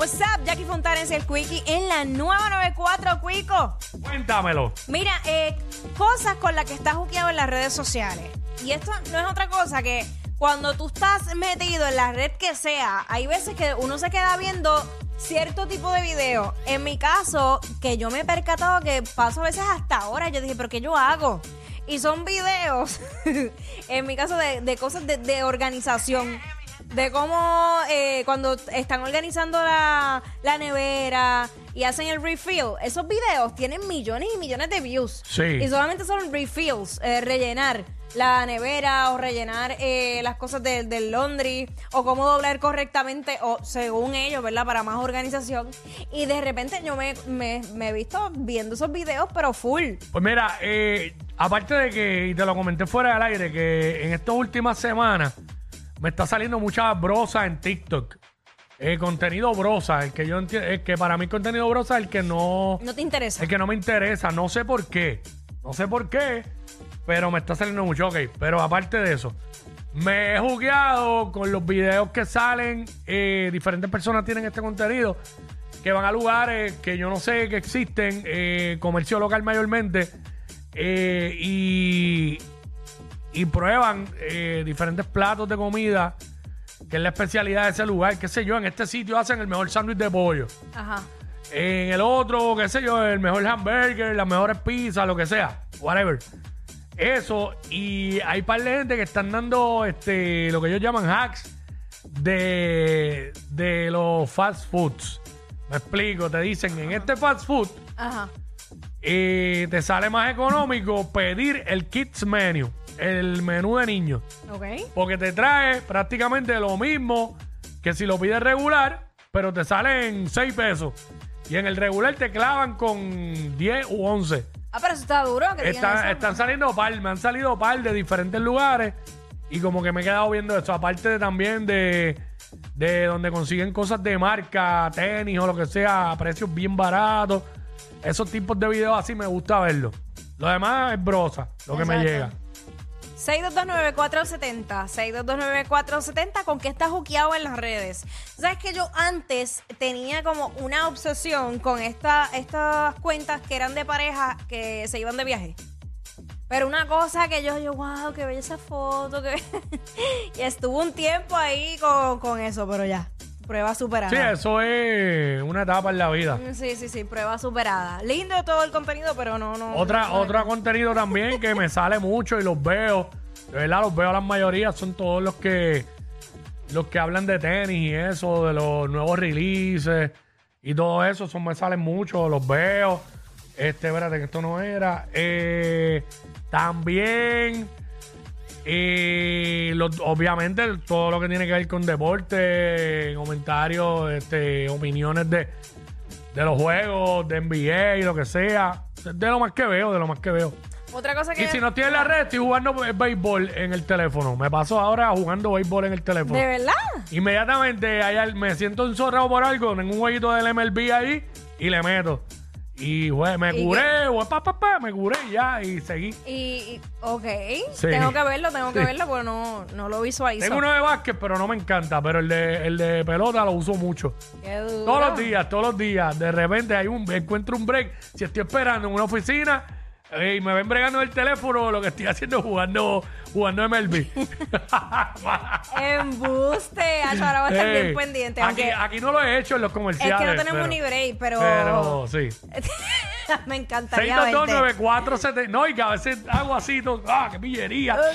What's up, Jackie Fontanes el Quickie en la nueva 94, Quico. Cuéntamelo. Mira, eh, cosas con las que estás juqueado en las redes sociales. Y esto no es otra cosa que cuando tú estás metido en la red que sea, hay veces que uno se queda viendo cierto tipo de video. En mi caso, que yo me he percatado que paso a veces hasta ahora, yo dije, ¿pero qué yo hago? Y son videos, en mi caso, de, de cosas de, de organización. De cómo eh, cuando están organizando la, la nevera y hacen el refill, esos videos tienen millones y millones de views. Sí. Y solamente son refills, eh, rellenar la nevera o rellenar eh, las cosas del del laundry o cómo doblar correctamente o según ellos, ¿verdad? Para más organización. Y de repente yo me, me, me he visto viendo esos videos, pero full. Pues mira, eh, aparte de que, y te lo comenté fuera del aire, que en estas últimas semanas me está saliendo mucha brosa en TikTok. Eh, contenido brosa, el que yo entiendo, el que para mí contenido brosa es el que no, No te interesa. el que no me interesa, no sé por qué, no sé por qué, pero me está saliendo mucho, ok. Pero aparte de eso, me he jugueado con los videos que salen, eh, diferentes personas tienen este contenido, que van a lugares que yo no sé que existen, eh, comercio local mayormente, eh, y, y prueban eh, diferentes platos de comida, que es la especialidad de ese lugar, qué sé yo, en este sitio hacen el mejor sándwich de pollo. Ajá. En el otro, qué sé yo, el mejor hamburger, las mejores pizzas, lo que sea, whatever. Eso, y hay par de gente que están dando este, lo que ellos llaman hacks de, de los fast foods. Me explico, te dicen, en este fast food Ajá. eh, te sale más económico pedir el kids menu, el menú de niños. Ok. Porque te trae prácticamente lo mismo que si lo pides regular, pero te sale en 6 pesos. Y en el regular te clavan con 10 u 11. Ah, pero eso está duro. Que Están, eso. están saliendo par, me han salido par de diferentes lugares. Y como que me he quedado viendo eso. Aparte de también de, de donde consiguen cosas de marca, tenis o lo que sea, a precios bien baratos. Esos tipos de videos así me gusta verlo. Lo demás es brosa, lo que me Exacto. llega. 6229470, 6229470, ¿con qué estás juqueado en las redes? Sabes que yo antes tenía como una obsesión con esta, estas cuentas que eran de pareja que se iban de viaje. Pero una cosa que yo, yo, wow, qué bella esa foto. Que... y estuvo un tiempo ahí con, con eso, pero ya, prueba superada. Sí, eso es una etapa en la vida. Sí, sí, sí, prueba superada. Lindo todo el contenido, pero no, no. Otra, no- otro contenido también que me sale mucho y los veo. De verdad, los veo la mayoría. Son todos los que los que hablan de tenis y eso, de los nuevos releases y todo eso. Son, me salen mucho, los veo. Este, espérate, que esto no era. Eh, también. Los- obviamente todo lo que tiene que ver con deporte, comentarios, este, opiniones de, de los juegos, de NBA y lo que sea. De lo más que veo, de lo más que veo. Otra cosa que. Y si no estoy en la red, estoy jugando eh, béisbol en el teléfono. Me paso ahora jugando béisbol en el teléfono. ¿De verdad? Inmediatamente ahí me siento enzorrado por algo, en un jueguito del MLB ahí y le meto. Y jue- me ¿Y curé, jue- pa, pa, pa, me curé y ya y seguí. Y, y- ok, Sí. tengo que verlo, tengo que Sí. verlo porque no, no lo visualizo. Tengo uno de básquet, pero no me encanta. Pero el de, el de pelota lo uso mucho. Qué duro. Todos los días, todos los días. De repente hay un, encuentro un break. Si estoy esperando en una oficina eh, y me ven bregando el teléfono, lo que estoy haciendo es jugando, jugando MLB. Embuste, ahora voy a estar Ey, bien pendiente. Aquí, Aunque aquí no lo he hecho en los es comerciales. que no tenemos pero- ni break, pero, Pero sí. me encantaría verte. 6229470. No, y que a veces hago así. ¡Ah, qué pillería!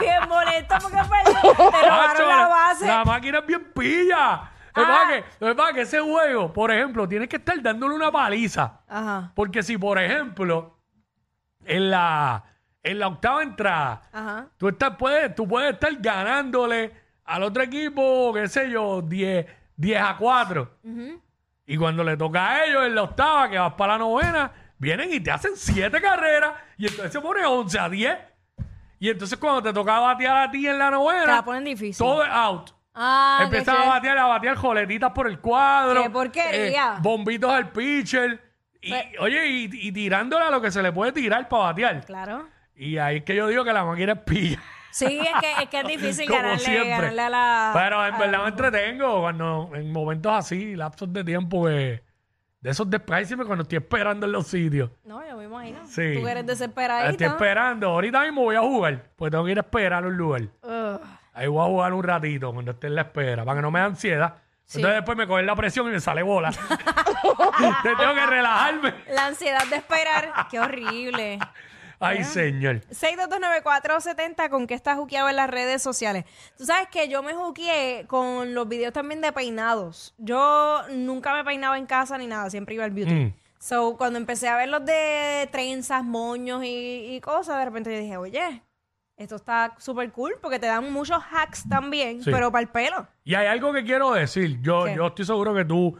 Bien molesto porque perdí. Te robaron la base. la máquina es bien pilla. Lo que Ah. pasa es que- lo que pasa es que ese juego, por ejemplo, tienes que estar dándole una paliza. Ajá, Porque si, por ejemplo, en la, en la octava entrada, ajá. tú, estás, puedes, tú puedes estar ganándole al otro equipo, qué sé yo, 10, 10 a 4. Y cuando le toca a ellos en la octava, que vas para la novena, vienen y te hacen 7 carreras. Y entonces se pone 11 a 10. Y entonces cuando te toca batear a ti en la Te la novena, ponen difícil. todo es out. Ah, Empiezan a batear, a batear joletitas por el cuadro. eh, ¡Qué porquería! bombitos al pitcher. Y, Pues- oye, y, y tirándole a lo que se le puede tirar para batear. Claro. Y ahí es que yo digo que la máquina es pilla. Sí, es que es, que es difícil Como ganarle, siempre. ganarle a la. Pero en a- verdad me entretengo cuando en momentos así, lapsos de tiempo que de esos después cuando estoy esperando en los sitios. No, yo me imagino. Sí. Tú eres Estoy desesperadito. esperando. Ahorita mismo voy a jugar, pues tengo que ir a esperar a un lugar. Ugh. Ahí voy a jugar un ratito cuando esté en la espera, para que no me dé ansiedad. Sí. Entonces después me coge la presión y me sale bola. Tengo que relajarme. La ansiedad de esperar. Qué horrible. Ay, señor. 6229470, ¿con qué estás juqueado en las redes sociales? Tú sabes que yo me juqueé con los videos también de peinados. Yo nunca me peinaba en casa ni nada, siempre iba al beauty. Mm. So, cuando empecé a ver los de trenzas, moños y, y cosas, de repente yo dije, oye, esto está súper cool porque te dan muchos hacks también, Sí. pero para el pelo. Y hay algo que quiero decir. Yo, ¿Qué? yo estoy seguro que tú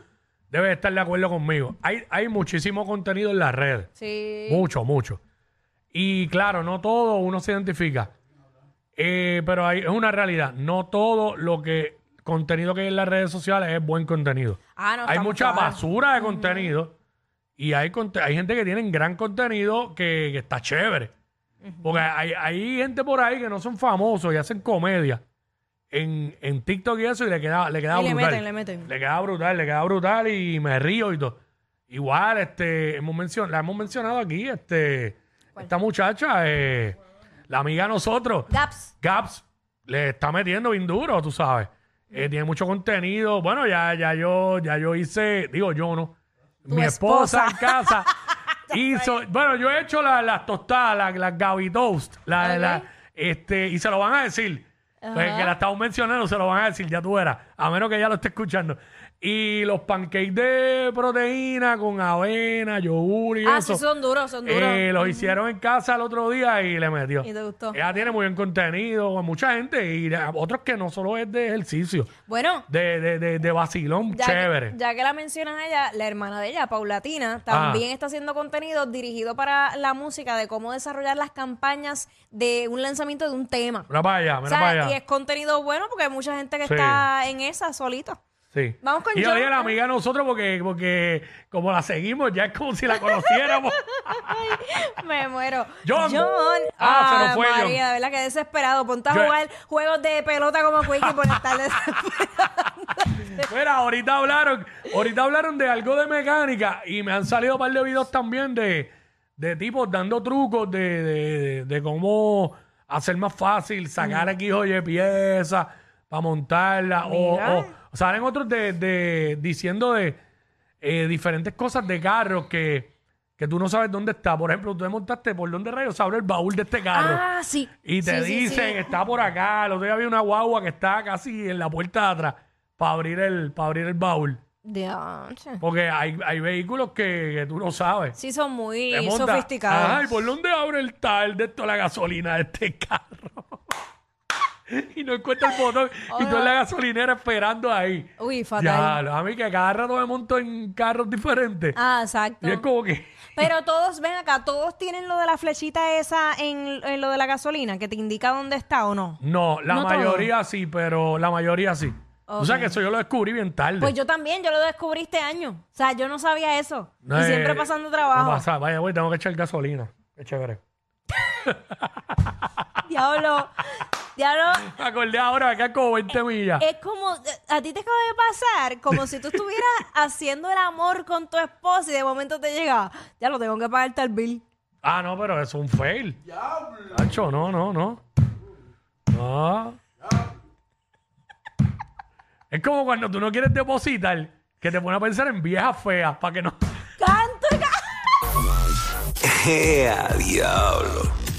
debes estar de acuerdo conmigo. Hay, hay muchísimo contenido en las redes. Sí. Mucho, mucho. Y claro, no todo uno se identifica. Eh, pero hay, es una realidad. No todo lo que contenido que hay en las redes sociales es buen contenido. Ah, no, hay estamos mucha claros. basura de contenido y hay, conte- hay gente que tiene gran contenido que, que está chévere. Porque hay, hay gente por ahí que no son famosos y hacen comedia en, en TikTok y eso y le queda, le queda Y le brutal. meten, le meten. Le queda brutal, le queda brutal y me río y todo. Igual, este, hemos mencion- la hemos mencionado aquí, este, esta muchacha, eh, la amiga de nosotros, Gaps. Gaps, le está metiendo bien duro, tú sabes. Eh, tiene mucho contenido. Bueno, ya, ya yo, ya yo hice, digo yo no. Mi esposa, esposa. en casa hizo, bueno, yo he hecho la- las tostadas, las las Gaby Toast, la, Ok. la- este, y se lo van a decir. Pues que la estamos mencionando, se lo van a decir, ya tú verás, a menos que ella lo esté escuchando. Y los pancakes de proteína con avena, yogur y Ah, eso. sí, son duros, son duros. Eh, los hicieron en casa el otro día y le metió. ¿Y te gustó? Ella tiene muy buen contenido, con mucha gente y a- otros que no solo es de ejercicio, Bueno, de, de, de, de vacilón ya chévere. Que, ya que la mencionas a ella, la hermana de ella, Paulatina, también Ah. está haciendo contenido dirigido para la música de cómo desarrollar las campañas de un lanzamiento de un tema. Mira para allá, O mira sea, para y allá. es contenido bueno porque hay mucha gente que Sí. está en esa solito. Sí. Vamos con y John. la amiga de nosotros porque, porque como la seguimos, ya es como si la conociéramos. Me muero. John. John. Ah, se nos Ay, fue John. María, de verdad que desesperado. Ponte a Yo- jugar juegos de pelota como Quickie por estar desesperado. Mira, ahorita hablaron, ahorita hablaron de algo de mecánica y me han salido un par de videos también de, de tipos dando trucos de, de, de- de cómo hacer más fácil sacar X o Y piezas para montarla. O, o- salen otros de, de- diciendo de eh, diferentes cosas de carros que, que tú no sabes dónde está. Por ejemplo, tú te montaste por dónde rayos abre el baúl de este carro. ah, sí. Y te Sí, sí, dicen, sí. está por acá. El otro día había una guagua que está casi en la puerta de atrás para abrir el, para abrir el baúl. Porque hay, hay vehículos que, que tú no sabes. Sí, son muy Te sofisticados. Ay, ¿por dónde abre el tal de esto la gasolina de este carro? y no encuentra el botón. Y tú en la gasolinera esperando ahí. Uy, fatal. Ya, a mí que cada rato me monto en carros diferentes. Ah, exacto. y es como que... Pero todos, ven acá, todos tienen lo de la flechita esa en, en lo de la gasolina, que te indica dónde está o no. No, la No mayoría sí, pero la mayoría sí. O sea Ok. que eso yo lo descubrí bien tarde. Pues yo también, yo lo descubrí este año. O sea, yo no sabía eso. No, y eh, siempre pasando trabajo. pasa, vaya, güey, tengo que echar gasolina. Qué chévere. Diablo, diablo. Me acordé ahora que es como 20 millas. Es como, a ti te acaba de pasar como si tú estuvieras haciendo el amor con tu esposa y de momento te llega, ya lo tengo que pagarte el bill. Ah, no, pero es un fail. Diablo. no, no, no. No. Es como cuando tú no quieres depositar, que te pone a pensar en viejas feas, para que no. Canto y canto. ¡Ea, diablo!